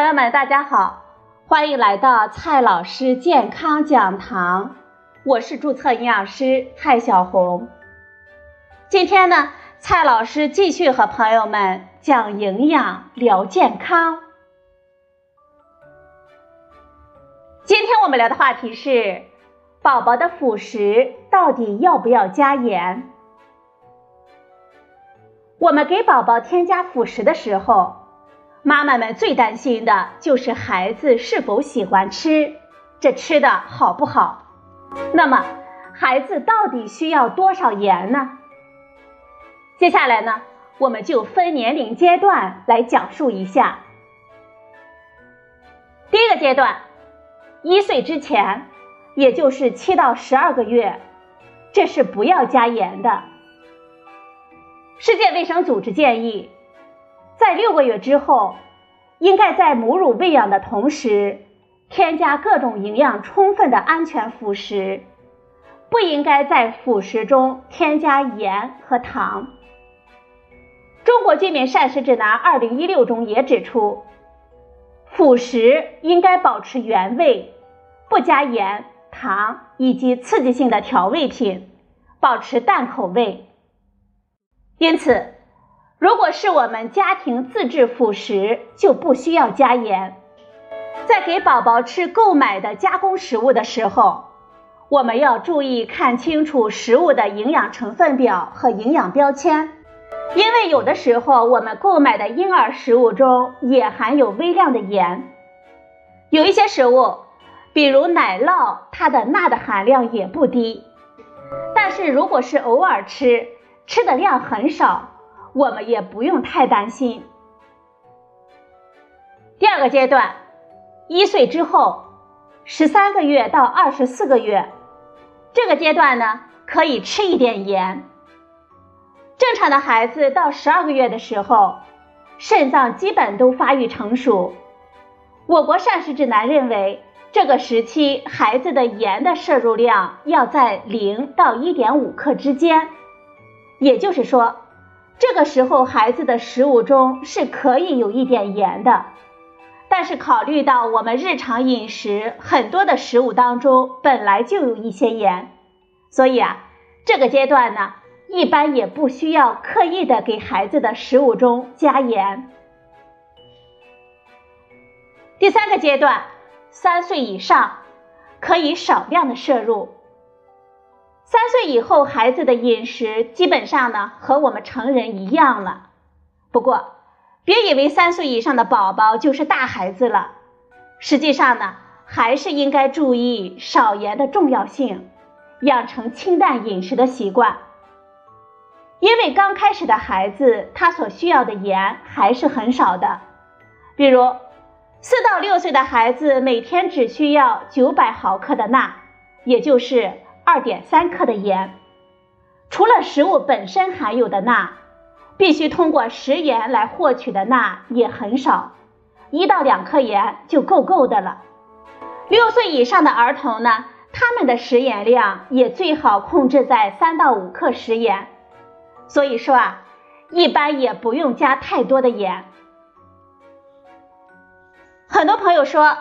朋友们，大家好，欢迎来到蔡老师健康讲堂，我是注册营养师蔡小红。今天呢，蔡老师继续和朋友们讲营养聊健康。今天我们聊的话题是，宝宝的辅食到底要不要加盐？我们给宝宝添加辅食的时候。妈妈们最担心的就是孩子是否喜欢吃，这吃的好不好？那么，孩子到底需要多少盐呢？接下来呢，我们就分年龄阶段来讲述一下。第一个阶段，一岁之前，也就是七到十二个月，这是不要加盐的。世界卫生组织建议。在六个月之后，应该在母乳喂养的同时，添加各种营养充分的安全辅食，不应该在辅食中添加盐和糖。中国居民膳食指南二零一六中也指出，辅食应该保持原味，不加盐、糖以及刺激性的调味品，保持淡口味。因此。如果是我们家庭自制辅食，就不需要加盐。在给宝宝吃购买的加工食物的时候，我们要注意看清楚食物的营养成分表和营养标签，因为有的时候我们购买的婴儿食物中也含有微量的盐。有一些食物，比如奶酪，它的钠的含量也不低。但是如果是偶尔吃，吃的量很少。我们也不用太担心。第二个阶段，一岁之后，十三个月到二十四个月，这个阶段呢，可以吃一点盐。正常的孩子到十二个月的时候，肾脏基本都发育成熟。我国膳食指南认为，这个时期孩子的盐的摄入量要在零到一点五克之间，也就是说。这个时候，孩子的食物中是可以有一点盐的，但是考虑到我们日常饮食很多的食物当中本来就有一些盐，所以啊，这个阶段呢，一般也不需要刻意的给孩子的食物中加盐。第三个阶段，三岁以上可以少量的摄入。三岁以后，孩子的饮食基本上呢和我们成人一样了。不过，别以为三岁以上的宝宝就是大孩子了，实际上呢，还是应该注意少盐的重要性，养成清淡饮食的习惯。因为刚开始的孩子，他所需要的盐还是很少的。比如，四到六岁的孩子每天只需要九百毫克的钠，也就是。二点三克的盐，除了食物本身含有的钠，必须通过食盐来获取的钠也很少，一到两克盐就够够的了。六岁以上的儿童呢，他们的食盐量也最好控制在三到五克食盐。所以说啊，一般也不用加太多的盐。很多朋友说，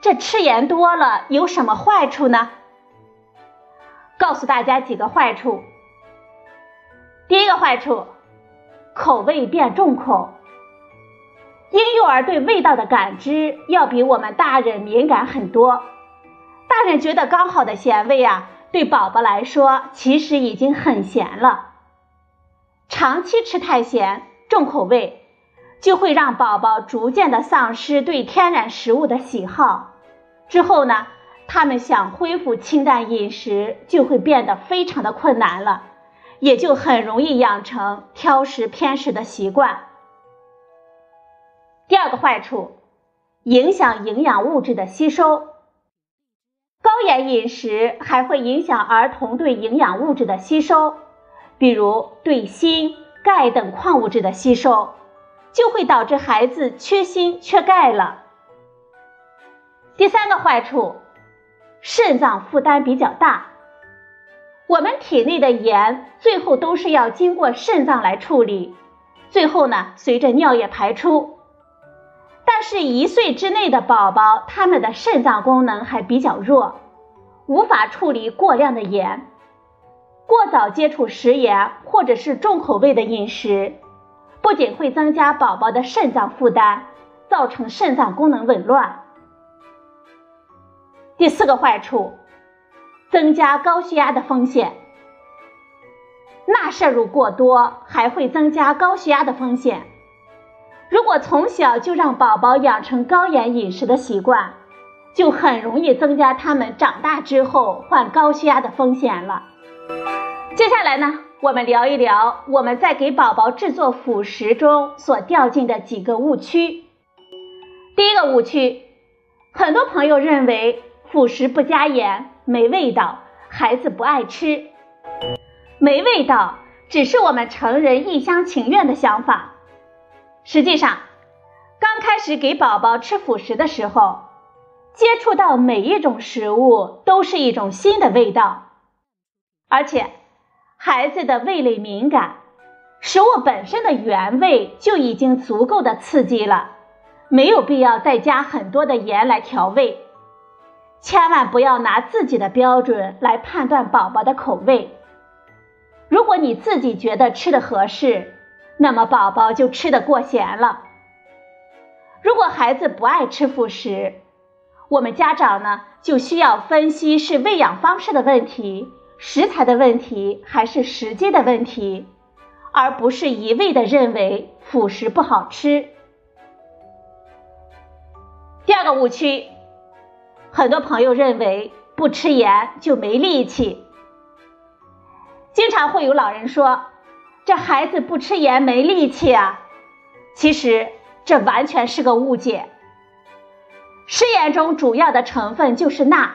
这吃盐多了有什么坏处呢？告诉大家几个坏处。第一个坏处，口味变重口。婴幼儿对味道的感知要比我们大人敏感很多。大人觉得刚好的咸味啊，对宝宝来说其实已经很咸了。长期吃太咸、重口味，就会让宝宝逐渐的丧失对天然食物的喜好。之后呢？他们想恢复清淡饮食，就会变得非常的困难了，也就很容易养成挑食偏食的习惯。第二个坏处，影响营养物质的吸收。高盐饮食还会影响儿童对营养物质的吸收，比如对锌、钙等矿物质的吸收，就会导致孩子缺锌、缺钙了。第三个坏处。肾脏负担比较大，我们体内的盐最后都是要经过肾脏来处理，最后呢随着尿液排出。但是，一岁之内的宝宝，他们的肾脏功能还比较弱，无法处理过量的盐。过早接触食盐或者是重口味的饮食，不仅会增加宝宝的肾脏负担，造成肾脏功能紊乱。第四个坏处，增加高血压的风险。钠摄入过多还会增加高血压的风险。如果从小就让宝宝养成高盐饮食的习惯，就很容易增加他们长大之后患高血压的风险了。接下来呢，我们聊一聊我们在给宝宝制作辅食中所掉进的几个误区。第一个误区，很多朋友认为辅食不加盐没味道，孩子不爱吃。没味道只是我们成人一厢情愿的想法。实际上，刚开始给宝宝吃辅食的时候，接触到每一种食物都是一种新的味道，而且孩子的味蕾敏感，食物本身的原味就已经足够的刺激了，没有必要再加很多的盐来调味。千万不要拿自己的标准来判断宝宝的口味。如果你自己觉得吃的合适，那么宝宝就吃的过咸了。如果孩子不爱吃辅食，我们家长呢就需要分析是喂养方式的问题、食材的问题，还是时机的问题，而不是一味的认为辅食不好吃。第二个误区，很多朋友认为不吃盐就没力气，经常会有老人说。这孩子不吃盐没力气啊！其实这完全是个误解。食盐中主要的成分就是钠，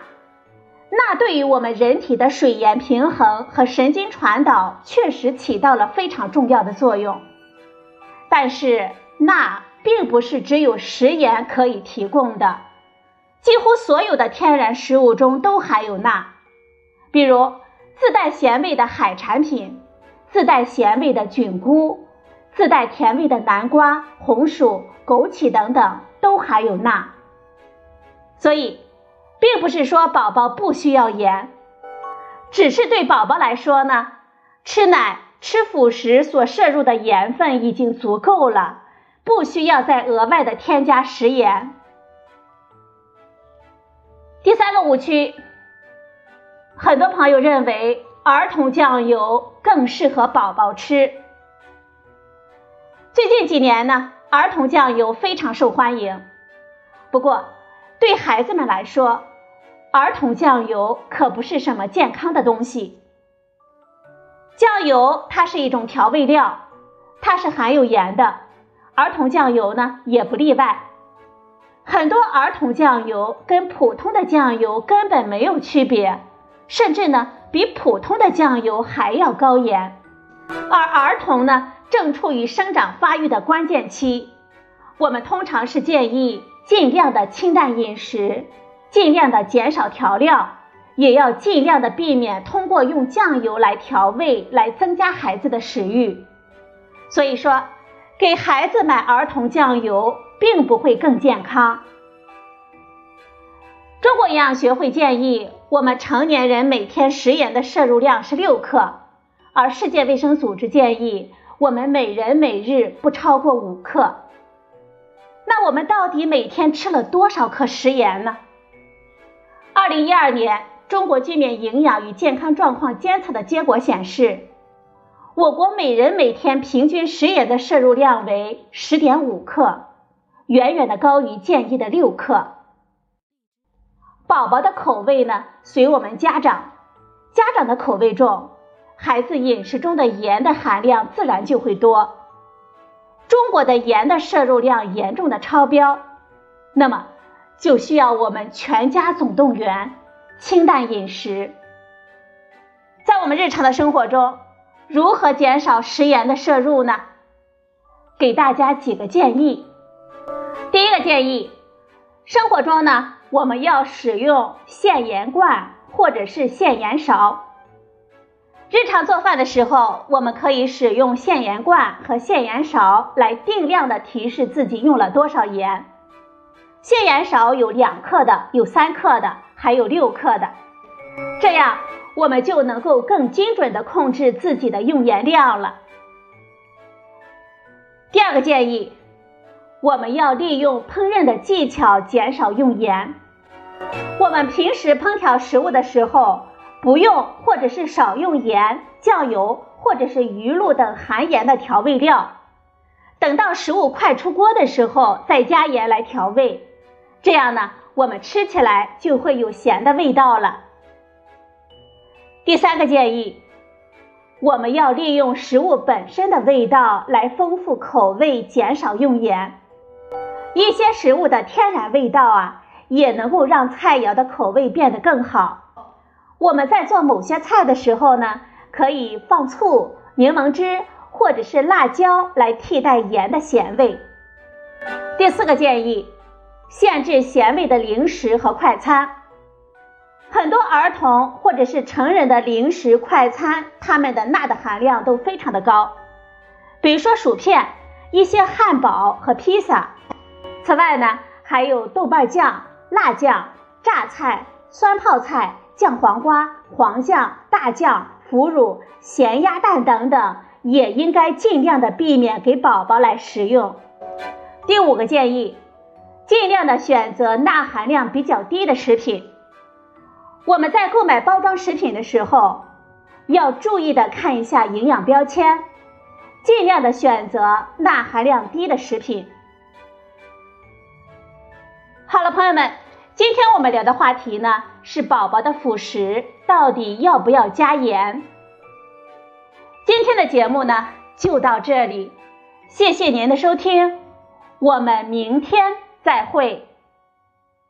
钠对于我们人体的水盐平衡和神经传导确实起到了非常重要的作用。但是钠并不是只有食盐可以提供的，几乎所有的天然食物中都含有钠，比如自带咸味的海产品。自带咸味的菌菇，自带甜味的南瓜、红薯、枸杞等等都含有钠，所以并不是说宝宝不需要盐，只是对宝宝来说呢，吃奶、吃辅食所摄入的盐分已经足够了，不需要再额外的添加食盐。第三个误区，很多朋友认为。儿童酱油更适合宝宝吃。最近几年呢，儿童酱油非常受欢迎。不过，对孩子们来说，儿童酱油可不是什么健康的东西。酱油它是一种调味料，它是含有盐的，儿童酱油呢也不例外。很多儿童酱油跟普通的酱油根本没有区别，甚至呢。比普通的酱油还要高盐，而儿童呢正处于生长发育的关键期，我们通常是建议尽量的清淡饮食，尽量的减少调料，也要尽量的避免通过用酱油来调味来增加孩子的食欲。所以说，给孩子买儿童酱油并不会更健康。中国营养学会建议。我们成年人每天食盐的摄入量是六克，而世界卫生组织建议我们每人每日不超过五克。那我们到底每天吃了多少克食盐呢？二零一二年中国居民营养与健康状况监测的结果显示，我国每人每天平均食盐的摄入量为十点五克，远远的高于建议的六克。宝宝的口味呢，随我们家长，家长的口味重，孩子饮食中的盐的含量自然就会多。中国的盐的摄入量严重的超标，那么就需要我们全家总动员，清淡饮食。在我们日常的生活中，如何减少食盐的摄入呢？给大家几个建议。第一个建议，生活中呢。我们要使用限盐罐或者是限盐勺。日常做饭的时候，我们可以使用限盐罐和限盐勺来定量的提示自己用了多少盐。限盐勺有两克的，有三克的，还有六克的。这样我们就能够更精准的控制自己的用盐量了。第二个建议，我们要利用烹饪的技巧减少用盐。我们平时烹调食物的时候，不用或者是少用盐、酱油或者是鱼露等含盐的调味料。等到食物快出锅的时候，再加盐来调味。这样呢，我们吃起来就会有咸的味道了。第三个建议，我们要利用食物本身的味道来丰富口味，减少用盐。一些食物的天然味道啊，也能够让菜肴的口味变得更好。我们在做某些菜的时候呢，可以放醋、柠檬汁或者是辣椒来替代盐的咸味。第四个建议。限制咸味的零食和快餐，很多儿童或者是成人的零食快餐，它们的钠的含量都非常的高，比如说薯片、一些汉堡和披萨。此外呢，还有豆瓣酱、辣酱、榨菜、酸泡菜、酱黄瓜、黄酱、大酱、腐乳、咸鸭蛋等等，也应该尽量的避免给宝宝来食用。第五个建议。尽量的选择钠含量比较低的食品。我们在购买包装食品的时候，要注意的看一下营养标签，尽量的选择钠含量低的食品。好了，朋友们，今天我们聊的话题呢是宝宝的辅食到底要不要加盐？今天的节目呢就到这里，谢谢您的收听，我们明天。再会。